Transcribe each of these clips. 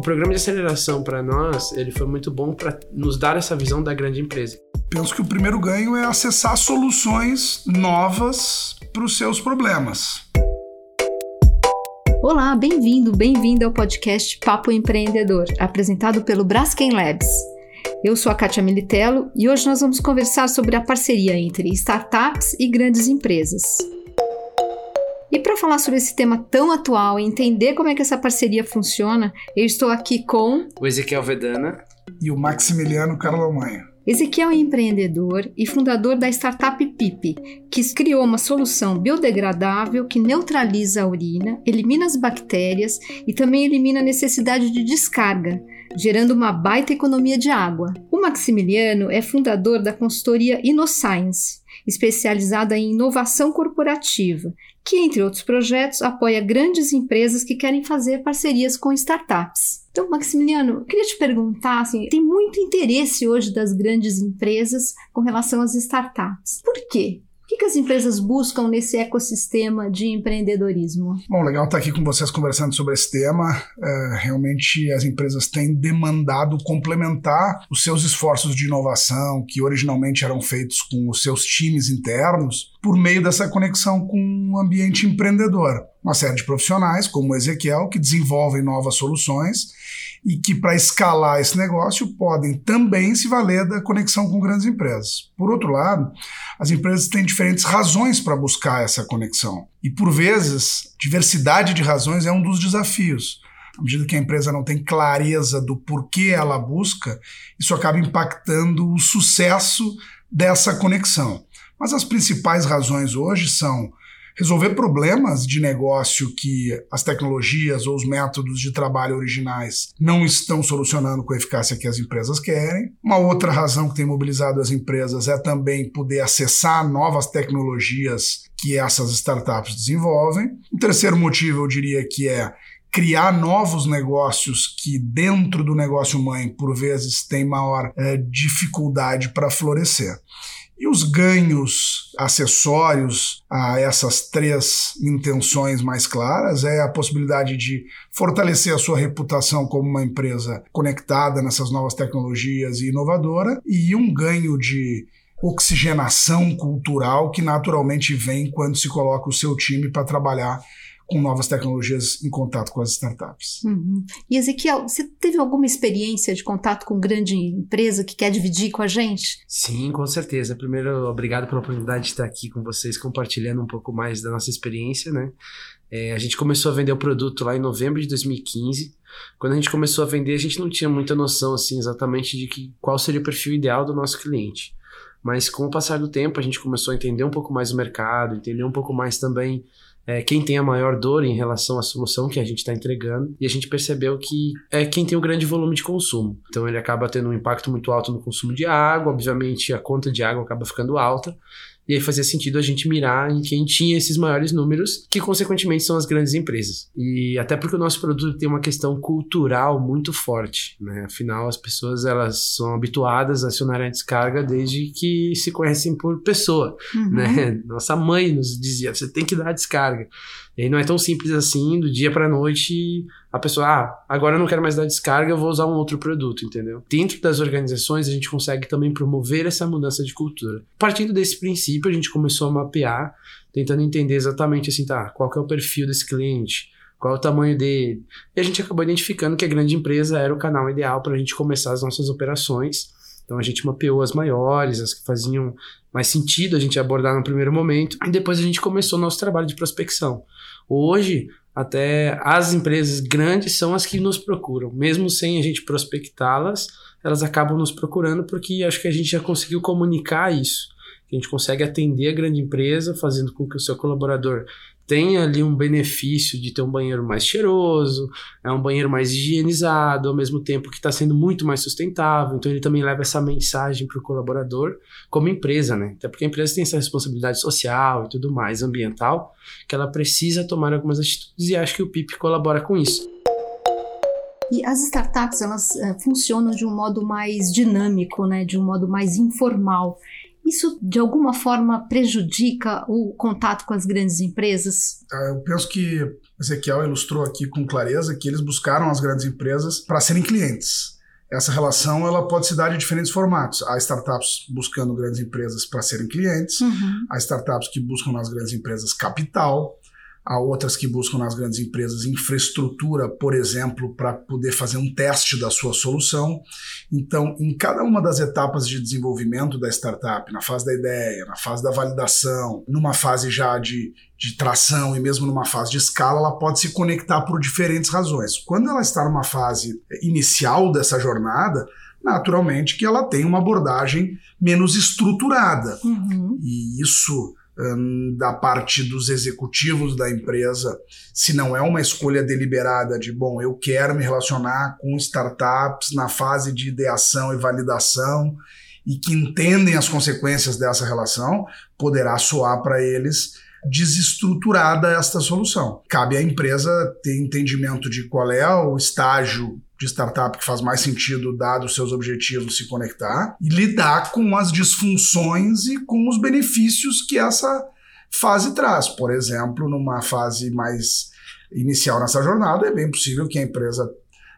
O programa de aceleração para nós, ele foi muito bom para nos dar essa visão da grande empresa. Penso que o primeiro ganho é acessar soluções novas para os seus problemas. Olá, bem-vindo, bem-vinda ao podcast Papo Empreendedor, apresentado pelo Braskem Labs. Eu sou a Kátia Militello e hoje nós vamos conversar sobre a parceria entre startups e grandes empresas. E para falar sobre esse tema tão atual e entender como é que essa parceria funciona, eu estou aqui com o Ezequiel Vedana e o Maximiliano Carlomanha. Ezequiel é empreendedor e fundador da startup Pipe, que criou uma solução biodegradável que neutraliza a urina, elimina as bactérias e também elimina a necessidade de descarga, gerando uma baita economia de água. O Maximiliano é fundador da consultoria InnoScience, especializada em inovação corporativa, que, entre outros projetos, apoia grandes empresas que querem fazer parcerias com startups. Então, Maximiliano, eu queria te perguntar, assim, tem muito interesse hoje das grandes empresas com relação às startups. Por quê? Que, as empresas buscam nesse ecossistema de empreendedorismo? Bom, legal estar aqui com vocês conversando sobre esse tema. É, realmente as empresas têm demandado complementar os seus esforços de inovação, que originalmente eram feitos com os seus times internos, por meio dessa conexão com o ambiente empreendedor. Uma série de profissionais, como o Ezequiel, que desenvolvem novas soluções e que, para escalar esse negócio, podem também se valer da conexão com grandes empresas. Por outro lado, as empresas têm diferentes razões para buscar essa conexão. E, por vezes, diversidade de razões é um dos desafios. À medida que a empresa não tem clareza do porquê ela busca, isso acaba impactando o sucesso dessa conexão. Mas as principais razões hoje são resolver problemas de negócio que as tecnologias ou os métodos de trabalho originais não estão solucionando com a eficácia que as empresas querem. Uma outra razão que tem mobilizado as empresas é também poder acessar novas tecnologias que essas startups desenvolvem. Um terceiro motivo, eu diria que é criar novos negócios que dentro do negócio mãe, por vezes, tem maior é, dificuldade para florescer. E os ganhos acessórios a essas três intenções mais claras é a possibilidade de fortalecer a sua reputação como uma empresa conectada nessas novas tecnologias e inovadora, e um ganho de oxigenação cultural que naturalmente vem quando se coloca o seu time para trabalhar com novas tecnologias em contato com as startups. Uhum. E Ezequiel, você teve alguma experiência de contato com grande empresa que quer dividir com a gente? Sim, com certeza. Primeiro, obrigado pela oportunidade de estar aqui com vocês, compartilhando um pouco mais da nossa experiência, né? É, a gente começou a vender o produto lá em novembro de 2015. Quando a gente começou a vender, a gente não tinha muita noção, assim, exatamente de que, qual seria o perfil ideal do nosso cliente. Mas com o passar do tempo, a gente começou a entender um pouco mais o mercado, entender um pouco mais também é, quem tem a maior dor em relação à solução que a gente está entregando, e a gente percebeu que é quem tem o grande volume de consumo. Então ele acaba tendo um impacto muito alto no consumo de água, obviamente a conta de água acaba ficando alta, e aí fazia sentido a gente mirar em quem tinha esses maiores números, que consequentemente são as grandes empresas. E até porque o nosso produto tem uma questão cultural muito forte, né? Afinal, as pessoas elas são habituadas a acionar a descarga desde que se conhecem por pessoa, uhum. né? Nossa mãe nos dizia, você tem que dar a descarga. E não é tão simples assim, do dia para noite, a pessoa, ah, agora eu não quero mais dar descarga, eu vou usar um outro produto, entendeu? Dentro das organizações, a gente consegue também promover essa mudança de cultura. Partindo desse princípio, a gente começou a mapear, tentando entender exatamente assim, tá, qual que é o perfil desse cliente, qual é o tamanho dele. E a gente acabou identificando que a grande empresa era o canal ideal para a gente começar as nossas operações. Então a gente mapeou as maiores, as que faziam mais sentido a gente abordar no primeiro momento, e depois a gente começou o nosso trabalho de prospecção. Hoje, até as empresas grandes são as que nos procuram, mesmo sem a gente prospectá-las, elas acabam nos procurando porque acho que a gente já conseguiu comunicar isso. A gente consegue atender a grande empresa, fazendo com que o seu colaborador tem ali um benefício de ter um banheiro mais cheiroso, é um banheiro mais higienizado, ao mesmo tempo que está sendo muito mais sustentável. Então ele também leva essa mensagem para o colaborador como empresa, né? Até porque a empresa tem essa responsabilidade social e tudo mais, ambiental, que ela precisa tomar algumas atitudes e acho que o PIP colabora com isso. E as startups, elas uh, funcionam de um modo mais dinâmico, né? De um modo mais informal. Isso de alguma forma prejudica o contato com as grandes empresas? Ah, eu penso que Ezequiel ilustrou aqui com clareza que eles buscaram as grandes empresas para serem clientes. Essa relação ela pode se dar de diferentes formatos. Há startups buscando grandes empresas para serem clientes, Uhum. há startups que buscam nas grandes empresas capital, há outras que buscam nas grandes empresas infraestrutura, por exemplo, para poder fazer um teste da sua solução. Então, em cada uma das etapas de desenvolvimento da startup, na fase da ideia, na fase da validação, numa fase já de, de tração e mesmo numa fase de escala, ela pode se conectar por diferentes razões. Quando ela está numa fase inicial dessa jornada, naturalmente que ela tem uma abordagem menos estruturada. Uhum. E isso hum, da parte dos executivos da empresa, se não é uma escolha deliberada de, bom, eu quero me relacionar com startups na fase de ideação e validação e que entendem as consequências dessa relação, poderá soar para eles desestruturada esta solução. Cabe à empresa ter entendimento de qual é o estágio de startup que faz mais sentido, dado os seus objetivos, se conectar e lidar com as disfunções e com os benefícios que essa fase traz. Por exemplo, numa fase mais inicial nessa jornada, é bem possível que a empresa,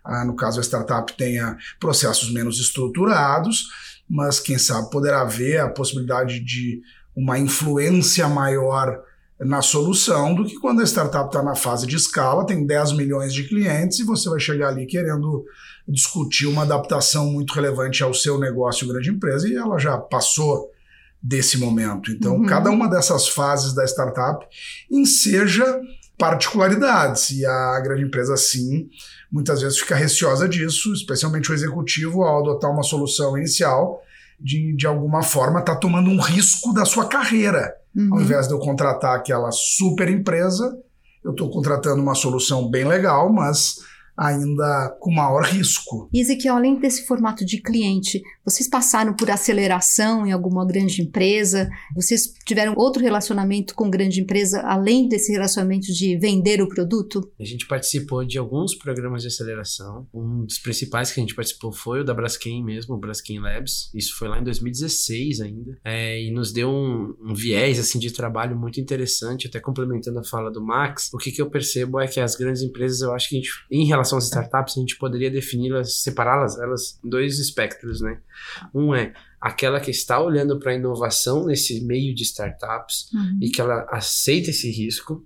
ah, no caso a startup, tenha processos menos estruturados, mas quem sabe poderá haver a possibilidade de uma influência maior na solução do que quando a startup está na fase de escala, tem 10 milhões de clientes e você vai chegar ali querendo discutir uma adaptação muito relevante ao seu negócio grande empresa e ela já passou desse momento. Então, Uhum. cada uma dessas fases da startup enseja particularidades e a grande empresa, sim, muitas vezes fica receosa disso, especialmente o executivo, ao adotar uma solução inicial, de, de alguma forma está tomando um risco da sua carreira. Ao Uhum. invés de eu contratar aquela super empresa, eu estou contratando uma solução bem legal, mas ainda com maior risco. E Ezequiel, além desse formato de cliente, vocês passaram por aceleração em alguma grande empresa? Vocês tiveram outro relacionamento com grande empresa além desse relacionamento de vender o produto? A gente participou de alguns programas de aceleração. Um dos principais que a gente participou foi o da Braskem mesmo, o Braskem Labs. Isso foi lá em 2016 ainda. É, e nos deu um, um viés assim de trabalho muito interessante, até complementando a fala do Max. O que, que eu percebo é que as grandes empresas, eu acho que a gente, em relação às startups, a gente poderia defini-las, separá-las elas em dois espectros, né? Um é aquela que está olhando para a inovação nesse meio de startups e que ela aceita esse risco,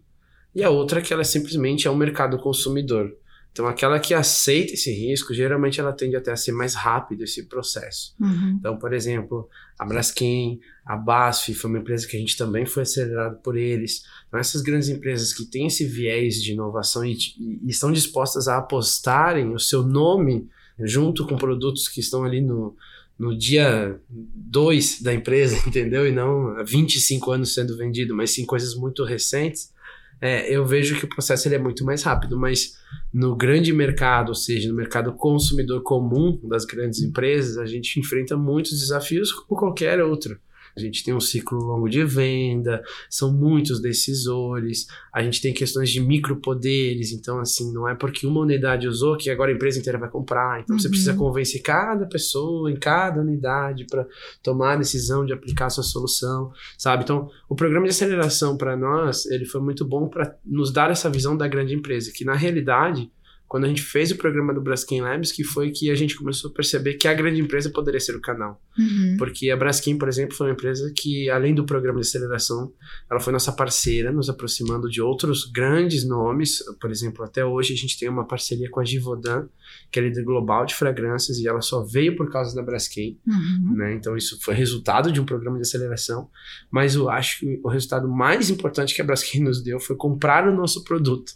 e a outra que ela simplesmente é um mercado consumidor. Então, aquela que aceita esse risco, geralmente ela tende até a ser mais rápido esse processo. Uhum. Então, por exemplo, a Braskem, a BASF foi uma empresa que a gente também foi acelerado por eles. Então, essas grandes empresas que têm esse viés de inovação e, e estão dispostas a apostarem o seu nome junto com produtos que estão ali no, no dia 2 da empresa, entendeu? E não há 25 anos sendo vendido, mas sim coisas muito recentes. É, eu vejo que o processo ele é muito mais rápido, mas no grande mercado, ou seja, no mercado consumidor comum das grandes empresas, a gente enfrenta muitos desafios como qualquer outro. A gente tem um ciclo longo de venda, são muitos decisores, a gente tem questões de micropoderes, então assim, não é porque uma unidade usou que agora a empresa inteira vai comprar. Então você Uhum. precisa convencer cada pessoa em cada unidade para tomar a decisão de aplicar a sua solução, sabe? Então, o programa de aceleração para nós, ele foi muito bom para nos dar essa visão da grande empresa, que na realidade quando a gente fez o programa do Braskem Labs, que foi que a gente começou a perceber que a grande empresa poderia ser o canal. Uhum. Porque a Braskem, por exemplo, foi uma empresa que, além do programa de aceleração, ela foi nossa parceira, nos aproximando de outros grandes nomes. Por exemplo, até hoje a gente tem uma parceria com a Givaudan, que é líder global de fragrâncias, e ela só veio por causa da Braskem. Uhum. Né? Então, isso foi resultado de um programa de aceleração. Mas eu acho que o resultado mais importante que a Braskem nos deu foi comprar o nosso produto.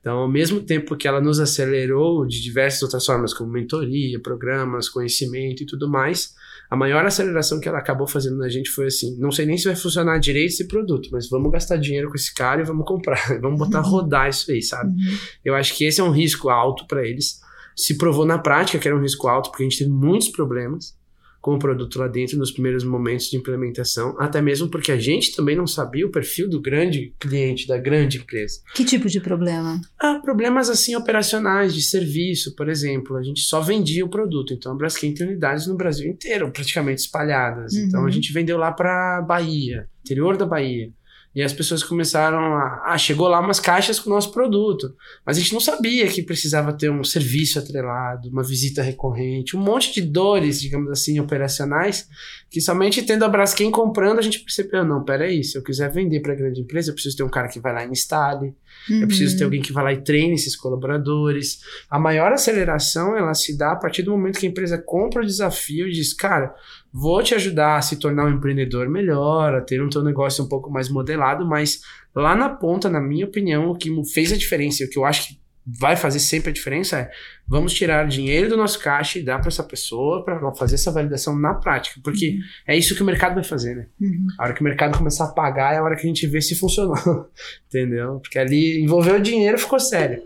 Então, ao mesmo tempo que ela nos acelerou de diversas outras formas, como mentoria, programas, conhecimento e tudo mais, a maior aceleração que ela acabou fazendo na gente foi assim: não sei nem se vai funcionar direito esse produto, mas vamos gastar dinheiro com esse cara e vamos comprar, vamos botar a rodar isso aí, sabe? Uhum. Eu acho que esse é um risco alto para eles. Se provou na prática que era um risco alto, porque a gente teve muitos problemas com o produto lá dentro nos primeiros momentos de implementação, até mesmo porque a gente também não sabia o perfil do grande cliente, da grande empresa. Que tipo de problema? Ah, problemas assim operacionais de serviço, por exemplo, a gente só vendia o produto, então a Braskem tem unidades no Brasil inteiro, praticamente espalhadas. Uhum. Então a gente vendeu lá para Bahia, interior da Bahia. E as pessoas começaram a. Ah, chegou lá umas caixas com o nosso produto. Mas a gente não sabia que precisava ter um serviço atrelado, uma visita recorrente, um monte de dores, digamos assim, operacionais, que somente tendo a Braskem comprando, a gente percebeu: não, peraí, se eu quiser vender para grande empresa, eu preciso ter um cara que vai lá e instale, uhum. eu preciso ter alguém que vai lá e treine esses colaboradores. A maior aceleração ela se dá a partir do momento que a empresa compra o desafio e diz: cara, vou te ajudar a se tornar um empreendedor melhor, a ter um teu negócio um pouco mais modelado, mas lá na ponta, na minha opinião, o que fez a diferença e o que eu acho que vai fazer sempre a diferença é vamos tirar dinheiro do nosso caixa e dar para essa pessoa para fazer essa validação na prática, porque uhum. é isso que o mercado vai fazer, né? Uhum. A hora que o mercado começar a pagar é a hora que a gente vê se funcionou, entendeu? Porque ali envolveu o dinheiro, ficou sério.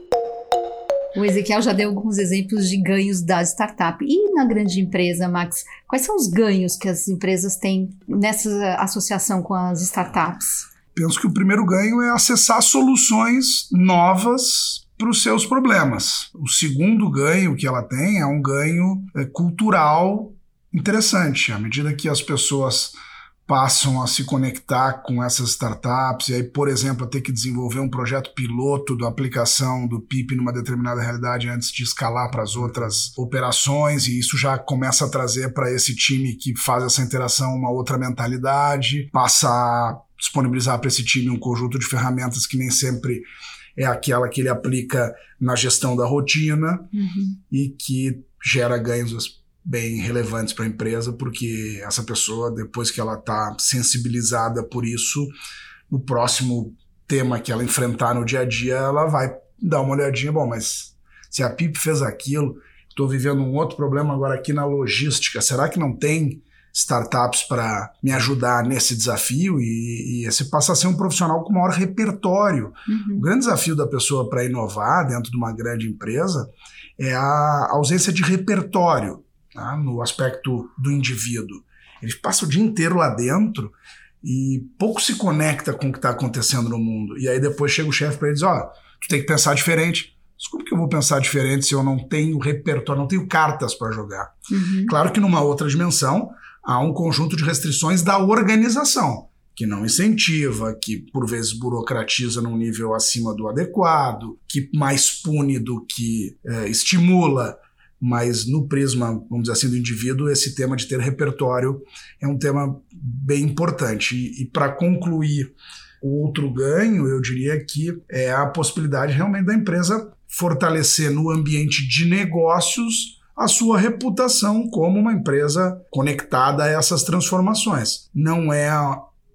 O Ezequiel já deu alguns exemplos de ganhos da startup. E na grande empresa, Max, quais são os ganhos que as empresas têm nessa associação com as startups? Penso que o primeiro ganho é acessar soluções novas para os seus problemas. O segundo ganho que ela tem é um ganho é, cultural interessante. À medida que as pessoas passam a se conectar com essas startups e aí, por exemplo, a ter que desenvolver um projeto piloto da aplicação do PIP numa determinada realidade antes de escalar para as outras operações e isso já começa a trazer para esse time que faz essa interação uma outra mentalidade, passa a disponibilizar para esse time um conjunto de ferramentas que nem sempre é aquela que ele aplica na gestão da rotina uhum. e que gera ganhos bem relevantes para a empresa, porque essa pessoa, depois que ela está sensibilizada por isso, no próximo tema que ela enfrentar no dia a dia, ela vai dar uma olhadinha, bom, mas se a PIP fez aquilo, estou vivendo um outro problema agora aqui na logística, será que não tem startups para me ajudar nesse desafio e, e, esse passa a ser um profissional com maior repertório. Uhum. O grande desafio da pessoa para inovar dentro de uma grande empresa é a ausência de repertório tá? no aspecto do indivíduo. Ele passa o dia inteiro lá dentro e pouco se conecta com o que está acontecendo no mundo. E aí depois chega o chefe para ele e diz: Ó, tu tem que pensar diferente. Desculpa que eu vou pensar diferente se eu não tenho repertório, não tenho cartas para jogar. Uhum. Claro que numa outra dimensão há um conjunto de restrições da organização, que não incentiva, que por vezes burocratiza num nível acima do adequado, que mais pune do que é, estimula mas no prisma, vamos dizer assim, do indivíduo, esse tema de ter repertório é um tema bem importante. E, e para concluir o outro ganho, eu diria que é a possibilidade realmente da empresa fortalecer no ambiente de negócios a sua reputação como uma empresa conectada a essas transformações. Não é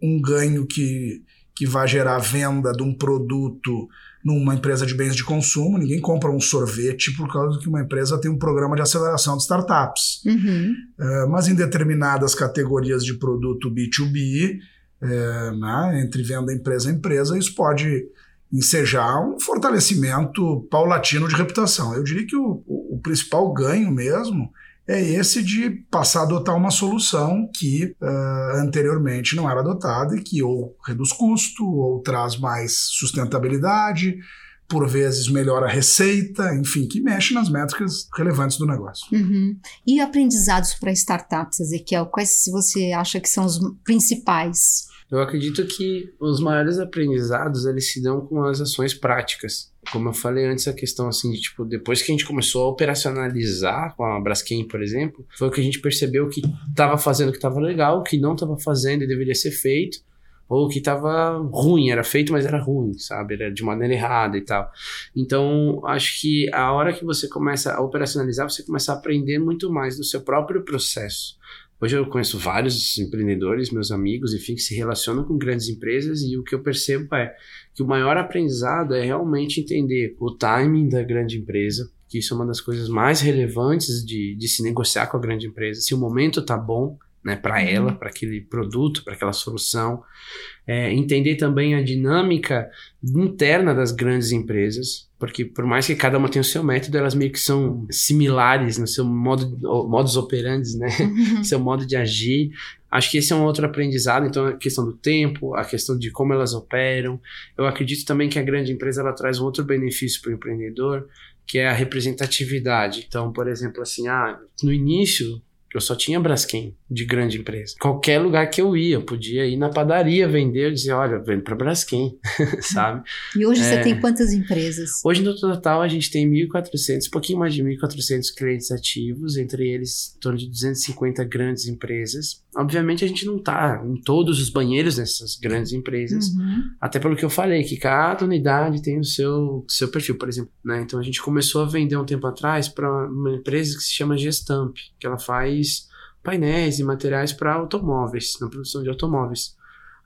um ganho que, que vai gerar venda de um produto numa empresa de bens de consumo, ninguém compra um sorvete por causa que uma empresa tem um programa de aceleração de startups. Uhum. Uh, mas em determinadas categorias de produto B2B, é, né, entre venda empresa a empresa, isso pode ensejar um fortalecimento paulatino de reputação. Eu diria que o, o, o principal ganho mesmo é esse de passar a adotar uma solução que uh, anteriormente não era adotada e que ou reduz custo ou traz mais sustentabilidade, por vezes melhora a receita, enfim, que mexe nas métricas relevantes do negócio. Uhum. E aprendizados para startups, Ezequiel, quais você acha que são os principais? Eu acredito que os maiores aprendizados eles se dão com as ações práticas. Como eu falei antes, a questão assim de tipo, depois que a gente começou a operacionalizar com a Braskem, por exemplo, foi o que a gente percebeu que estava fazendo que estava legal, o que não estava fazendo e deveria ser feito, ou que estava ruim, era feito, mas era ruim, sabe? Era de maneira errada e tal. Então, acho que a hora que você começa a operacionalizar, você começa a aprender muito mais do seu próprio processo. Hoje eu conheço vários empreendedores, meus amigos, enfim, que se relacionam com grandes empresas e o que eu percebo é que o maior aprendizado é realmente entender o timing da grande empresa, que isso é uma das coisas mais relevantes de, de se negociar com a grande empresa. Se o momento tá bom, né, para uhum. ela, para aquele produto, para aquela solução. É, entender também a dinâmica interna das grandes empresas, porque por mais que cada uma tenha o seu método, elas meio que são similares no seu modo, modus operandi, né, uhum. seu modo de agir. Acho que esse é um outro aprendizado, então a questão do tempo, a questão de como elas operam. Eu acredito também que a grande empresa ela traz um outro benefício para o empreendedor, que é a representatividade. Então, por exemplo, assim, ah, no início eu só tinha Braskem de grande empresa. Qualquer lugar que eu ia, eu podia ir na padaria vender, eu dizia, olha, vendo para Braskem, sabe? E hoje é... você tem quantas empresas? Hoje no total a gente tem 1.400, um pouquinho mais de 1.400 clientes ativos, entre eles em torno de 250 grandes empresas. Obviamente a gente não está em todos os banheiros dessas grandes empresas, uhum. até pelo que eu falei, que cada unidade tem o seu, seu perfil, por exemplo. Né? Então a gente começou a vender um tempo atrás para uma empresa que se chama Gestamp, que ela faz painéis e materiais para automóveis, na produção de automóveis.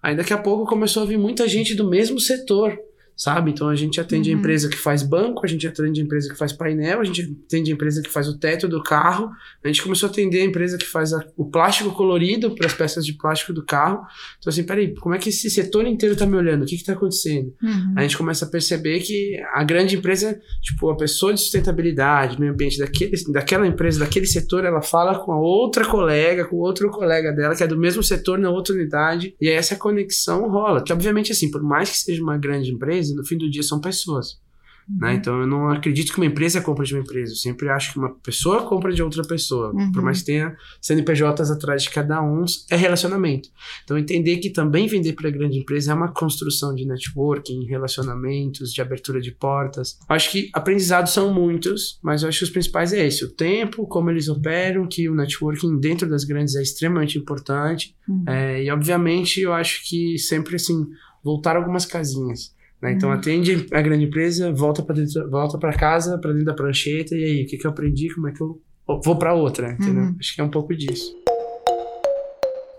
Aí daqui a pouco começou a vir muita gente do mesmo setor sabe? Então a gente atende uhum. a empresa que faz banco, a gente atende a empresa que faz painel, a gente atende a empresa que faz o teto do carro, a gente começou a atender a empresa que faz a, o plástico colorido para as peças de plástico do carro. Então assim, peraí, como é que esse setor inteiro está me olhando? O que está acontecendo? Uhum. A gente começa a perceber que a grande empresa, tipo, a pessoa de sustentabilidade, meio ambiente daquele, daquela empresa, daquele setor, ela fala com a outra colega, com outro colega dela, que é do mesmo setor na outra unidade, e aí essa conexão rola. Que obviamente assim, por mais que seja uma grande empresa, empresa, no fim do dia são pessoas. Né? Uhum. Né? Então eu não acredito que uma empresa compra de uma empresa. Eu sempre acho que uma pessoa compra de outra pessoa. Uhum. Por mais que tenha CNPJs atrás de cada um, é relacionamento. Então entender que também vender para grande empresa é uma construção de networking, relacionamentos, de abertura de portas. Acho que aprendizados são muitos, mas eu acho que os principais é esse: o tempo, como eles operam, que o networking dentro das grandes é extremamente importante. Uhum. É, e obviamente eu acho que sempre assim voltar algumas casinhas. Né? Então uhum. atende a grande empresa, volta para dentro, volta para casa, para dentro da prancheta e aí o que, que eu aprendi, como é que eu vou para outra, entendeu? Uhum. Acho que é um pouco disso.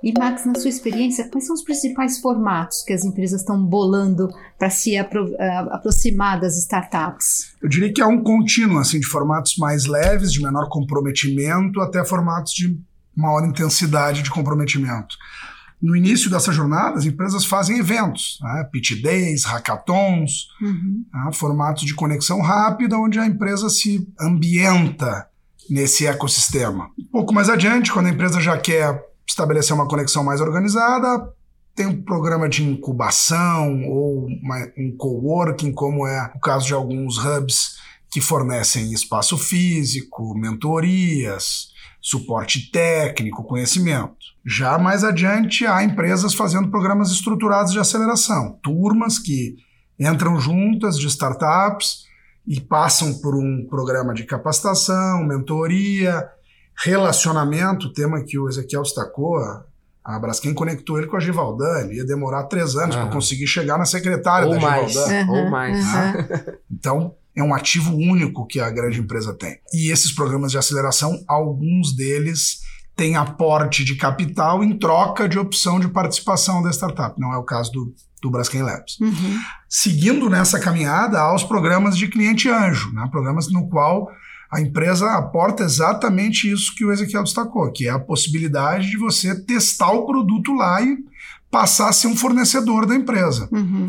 E Max, na sua experiência, quais são os principais formatos que as empresas estão bolando para se apro uh, aproximar das startups? Eu diria que é um contínuo, assim, de formatos mais leves, de menor comprometimento, até formatos de maior intensidade de comprometimento. No início dessa jornada, as empresas fazem eventos, né? pitch days, hackathons, uhum. né? formatos de conexão rápida, onde a empresa se ambienta nesse ecossistema. Um pouco mais adiante, quando a empresa já quer estabelecer uma conexão mais organizada, tem um programa de incubação ou uma, um coworking, como é o caso de alguns hubs que fornecem espaço físico, mentorias, suporte técnico, conhecimento. Já mais adiante, há empresas fazendo programas estruturados de aceleração, turmas que entram juntas de startups e passam por um programa de capacitação, mentoria, relacionamento, tema que o Ezequiel destacou. A Braskem conectou ele com a Givaldan, ele ia demorar três anos uhum. para conseguir chegar na secretária ou da mais. Givaldan. Uhum. Ou mais. Uhum. Então, é um ativo único que a grande empresa tem. E esses programas de aceleração, alguns deles têm aporte de capital em troca de opção de participação da startup. Não é o caso do, do Braskem Labs. Uhum. Seguindo nessa caminhada, há os programas de cliente anjo, né? programas no qual a empresa aporta exatamente isso que o Ezequiel destacou, que é a possibilidade de você testar o produto lá e passar a ser um fornecedor da empresa. Uhum.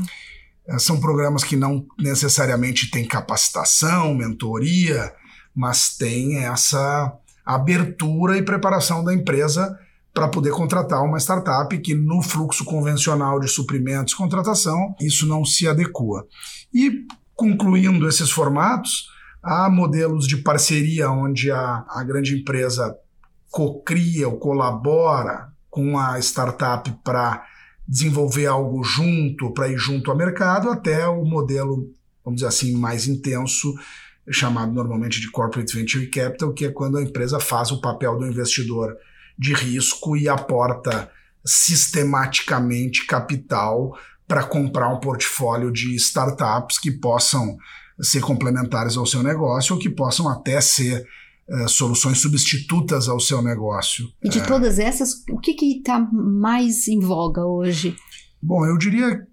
É, são programas que não necessariamente têm capacitação, mentoria, mas tem essa abertura e preparação da empresa para poder contratar uma startup que no fluxo convencional de suprimentos e contratação isso não se adequa. E concluindo esses formatos, há modelos de parceria onde a, a grande empresa cocria ou colabora com a startup para desenvolver algo junto, para ir junto ao mercado, até o modelo, vamos dizer assim, mais intenso, chamado normalmente de Corporate Venture Capital, que é quando a empresa faz o papel do investidor de risco e aporta sistematicamente capital para comprar um portfólio de startups que possam ser complementares ao seu negócio ou que possam até ser uh, soluções substitutas ao seu negócio. E de é. todas essas, o que está mais em voga hoje? Bom, eu diria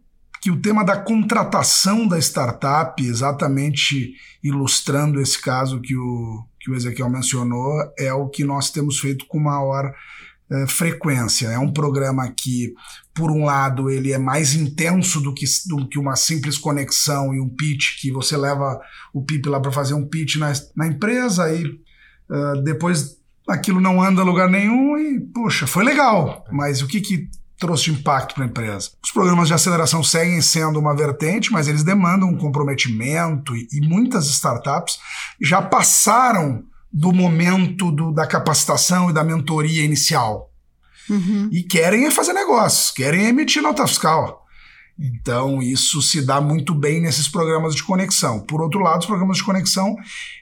que o tema da contratação da startup, exatamente ilustrando esse caso que o, que o Ezequiel mencionou, é o que nós temos feito com maior é, frequência. É um programa que, por um lado, ele é mais intenso do que, do que uma simples conexão e um pitch, que você leva o PIP lá para fazer um pitch na, na empresa e uh, depois aquilo não anda a lugar nenhum e, poxa, foi legal, mas o que, que trouxe de impacto para a empresa. Os programas de aceleração seguem sendo uma vertente, mas eles demandam um comprometimento e, e muitas startups já passaram do momento do, da capacitação e da mentoria inicial. Uhum. E querem é fazer negócios, querem emitir nota fiscal. Então, isso se dá muito bem nesses programas de conexão. Por outro lado, os programas de conexão,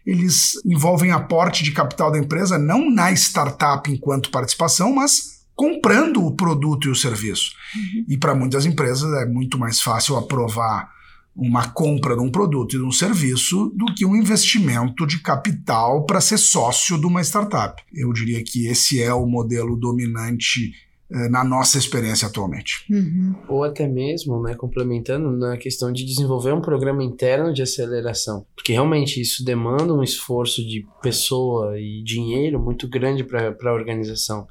eles envolvem aporte de capital da empresa não na startup enquanto participação, mas comprando o produto e o serviço. Uhum. E para muitas empresas é muito mais fácil aprovar uma compra de um produto e de um serviço do que um investimento de capital para ser sócio de uma startup. Eu diria que esse é o modelo dominante na nossa experiência atualmente. Uhum. Ou até mesmo, né, complementando, na questão de desenvolver um programa interno de aceleração, porque realmente isso demanda um esforço de pessoa e dinheiro muito grande para a organização.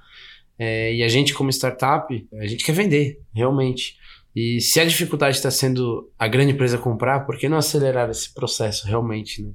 É, e a gente, como startup, a gente quer vender, realmente. E se a dificuldade está sendo a grande empresa comprar, por que não acelerar esse processo realmente, né?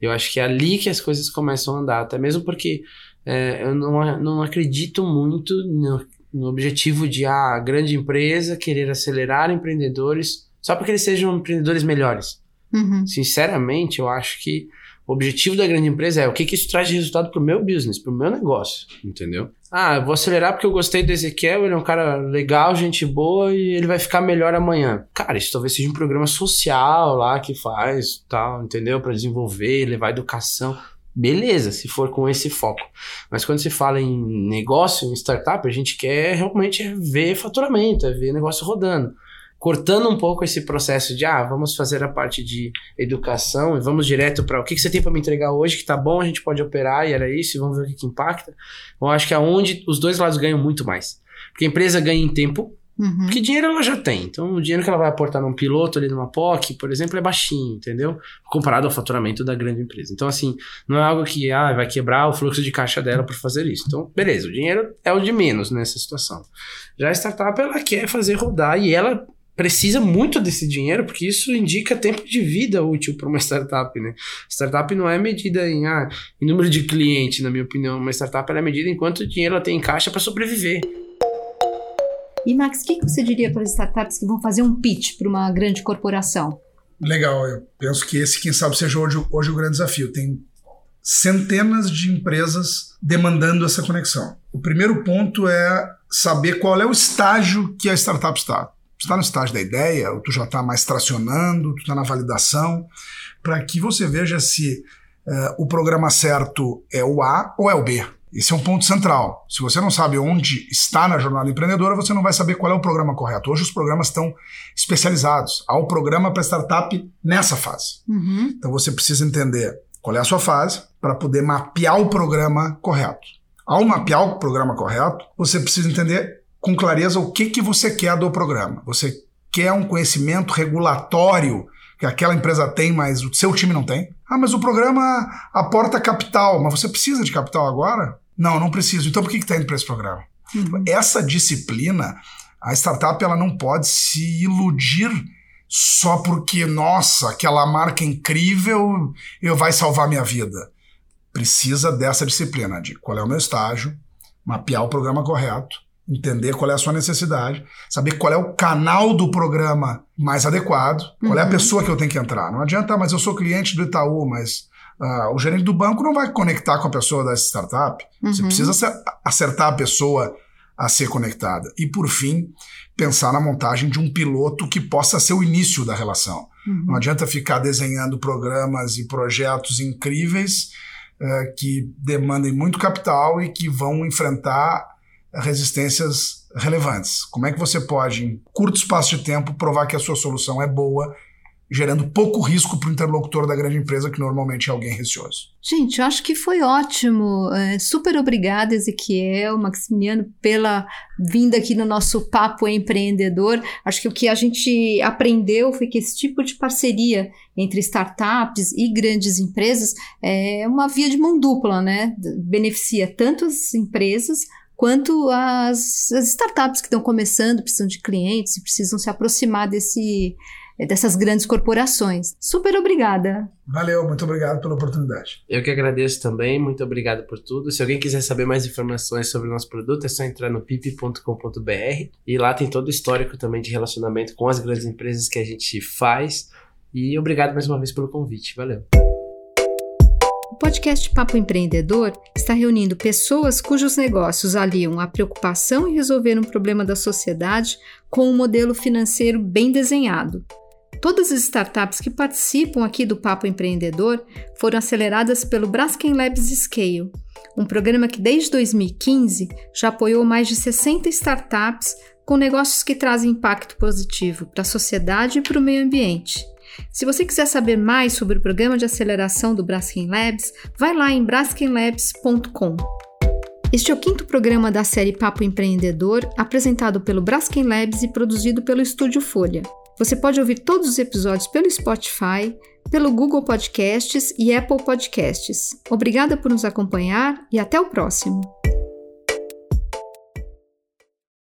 Eu acho que é ali que as coisas começam a andar, até mesmo porque é, eu não, não acredito muito no, no objetivo de ah, a grande empresa querer acelerar empreendedores só porque eles sejam empreendedores melhores. Uhum. Sinceramente, eu acho que o objetivo da grande empresa é o que, que isso traz de resultado para o meu business, para o meu negócio, entendeu? Ah, eu vou acelerar porque eu gostei do Ezequiel, ele é um cara legal, gente boa e ele vai ficar melhor amanhã. Cara, isso talvez seja um programa social lá que faz, tal, entendeu? Para desenvolver, levar educação. Beleza, se for com esse foco. Mas quando se fala em negócio, em startup, a gente quer realmente ver faturamento, é ver negócio rodando cortando um pouco esse processo de, ah, vamos fazer a parte de educação e vamos direto para o que, que você tem para me entregar hoje, que tá bom, a gente pode operar e era isso, e vamos ver o que, que impacta. Eu acho que é onde os dois lados ganham muito mais. Porque a empresa ganha em tempo, Uhum. Porque dinheiro ela já tem. Então, o dinheiro que ela vai aportar num piloto ali numa POC, por exemplo, é baixinho, entendeu? Comparado ao faturamento da grande empresa. Então, assim, não é algo que ah, vai quebrar o fluxo de caixa dela por fazer isso. Então, beleza, o dinheiro é o de menos nessa situação. Já a startup, ela quer fazer rodar e ela precisa muito desse dinheiro, porque isso indica tempo de vida útil para uma startup, né? Startup não é medida em, ah, em número de clientes, na minha opinião. Uma startup é medida em quanto dinheiro ela tem em caixa para sobreviver. E Max, o que você diria para as startups que vão fazer um pitch para uma grande corporação? Legal, eu penso que esse, quem sabe, seja hoje, hoje o grande desafio. Tem centenas de empresas demandando essa conexão. O primeiro ponto é saber qual é o estágio que a startup está está no estágio da ideia, ou tu já está mais tracionando, tu está na validação, para que você veja se uh, o programa certo é o A ou é o B. Esse é um ponto central. Se você não sabe onde está na jornada empreendedora, você não vai saber qual é o programa correto. Hoje os programas estão especializados. Há um programa para startup nessa fase. Uhum. Então você precisa entender qual é a sua fase para poder mapear o programa correto. Ao mapear o programa correto, você precisa entender com clareza o que, que você quer do programa. Você quer um conhecimento regulatório que aquela empresa tem, mas o seu time não tem? Ah, mas o programa aporta capital, mas você precisa de capital agora? Não, não preciso. Então por que está indo para esse programa? Uhum. Essa disciplina, a startup ela não pode se iludir só porque, nossa, aquela marca incrível eu vai salvar minha vida. Precisa dessa disciplina de qual é o meu estágio, mapear o programa correto, entender qual é a sua necessidade, saber qual é o canal do programa mais adequado, qual uhum. é a uhum. pessoa que eu tenho que entrar. Não adianta, mas eu sou cliente do Itaú, mas uh, o gerente do banco não vai conectar com a pessoa da startup. Uhum. Você precisa acertar a pessoa a ser conectada. E, por fim, pensar na montagem de um piloto que possa ser o início da relação. Uhum. Não adianta ficar desenhando programas e projetos incríveis uh, que demandem muito capital e que vão enfrentar resistências relevantes. Como é que você pode, em curto espaço de tempo, provar que a sua solução é boa, gerando pouco risco para o interlocutor da grande empresa, que normalmente é alguém receoso? Gente, eu acho que foi ótimo. É, super obrigada, Ezequiel, Maximiliano, pela vinda aqui no nosso Papo Empreendedor. Acho que o que a gente aprendeu foi que esse tipo de parceria entre startups e grandes empresas é uma via de mão dupla, né? Beneficia tanto as empresas quanto as, as startups que estão começando, precisam de clientes e precisam se aproximar desse, dessas grandes corporações. Super obrigada. Valeu, muito obrigado pela oportunidade. Eu que agradeço também, muito obrigado por tudo. Se alguém quiser saber mais informações sobre o nosso produto, é só entrar no pip.com.br e lá tem todo o histórico também de relacionamento com as grandes empresas que a gente faz. E obrigado mais uma vez pelo convite. Valeu. Podcast Papo Empreendedor está reunindo pessoas cujos negócios aliam a preocupação em resolver um problema da sociedade com um modelo financeiro bem desenhado. Todas as startups que participam aqui do Papo Empreendedor foram aceleradas pelo Braskem Labs Scale, um programa que desde 2015 já apoiou mais de 60 startups com negócios que trazem impacto positivo para a sociedade e para o meio ambiente. Se você quiser saber mais sobre o programa de aceleração do Braskem Labs, vai lá em braskenlabs.com. Este é o quinto programa da série Papo Empreendedor, apresentado pelo Braskem Labs e produzido pelo Estúdio Folha. Você pode ouvir todos os episódios pelo Spotify, pelo Google Podcasts e Apple Podcasts. Obrigada por nos acompanhar e até o próximo!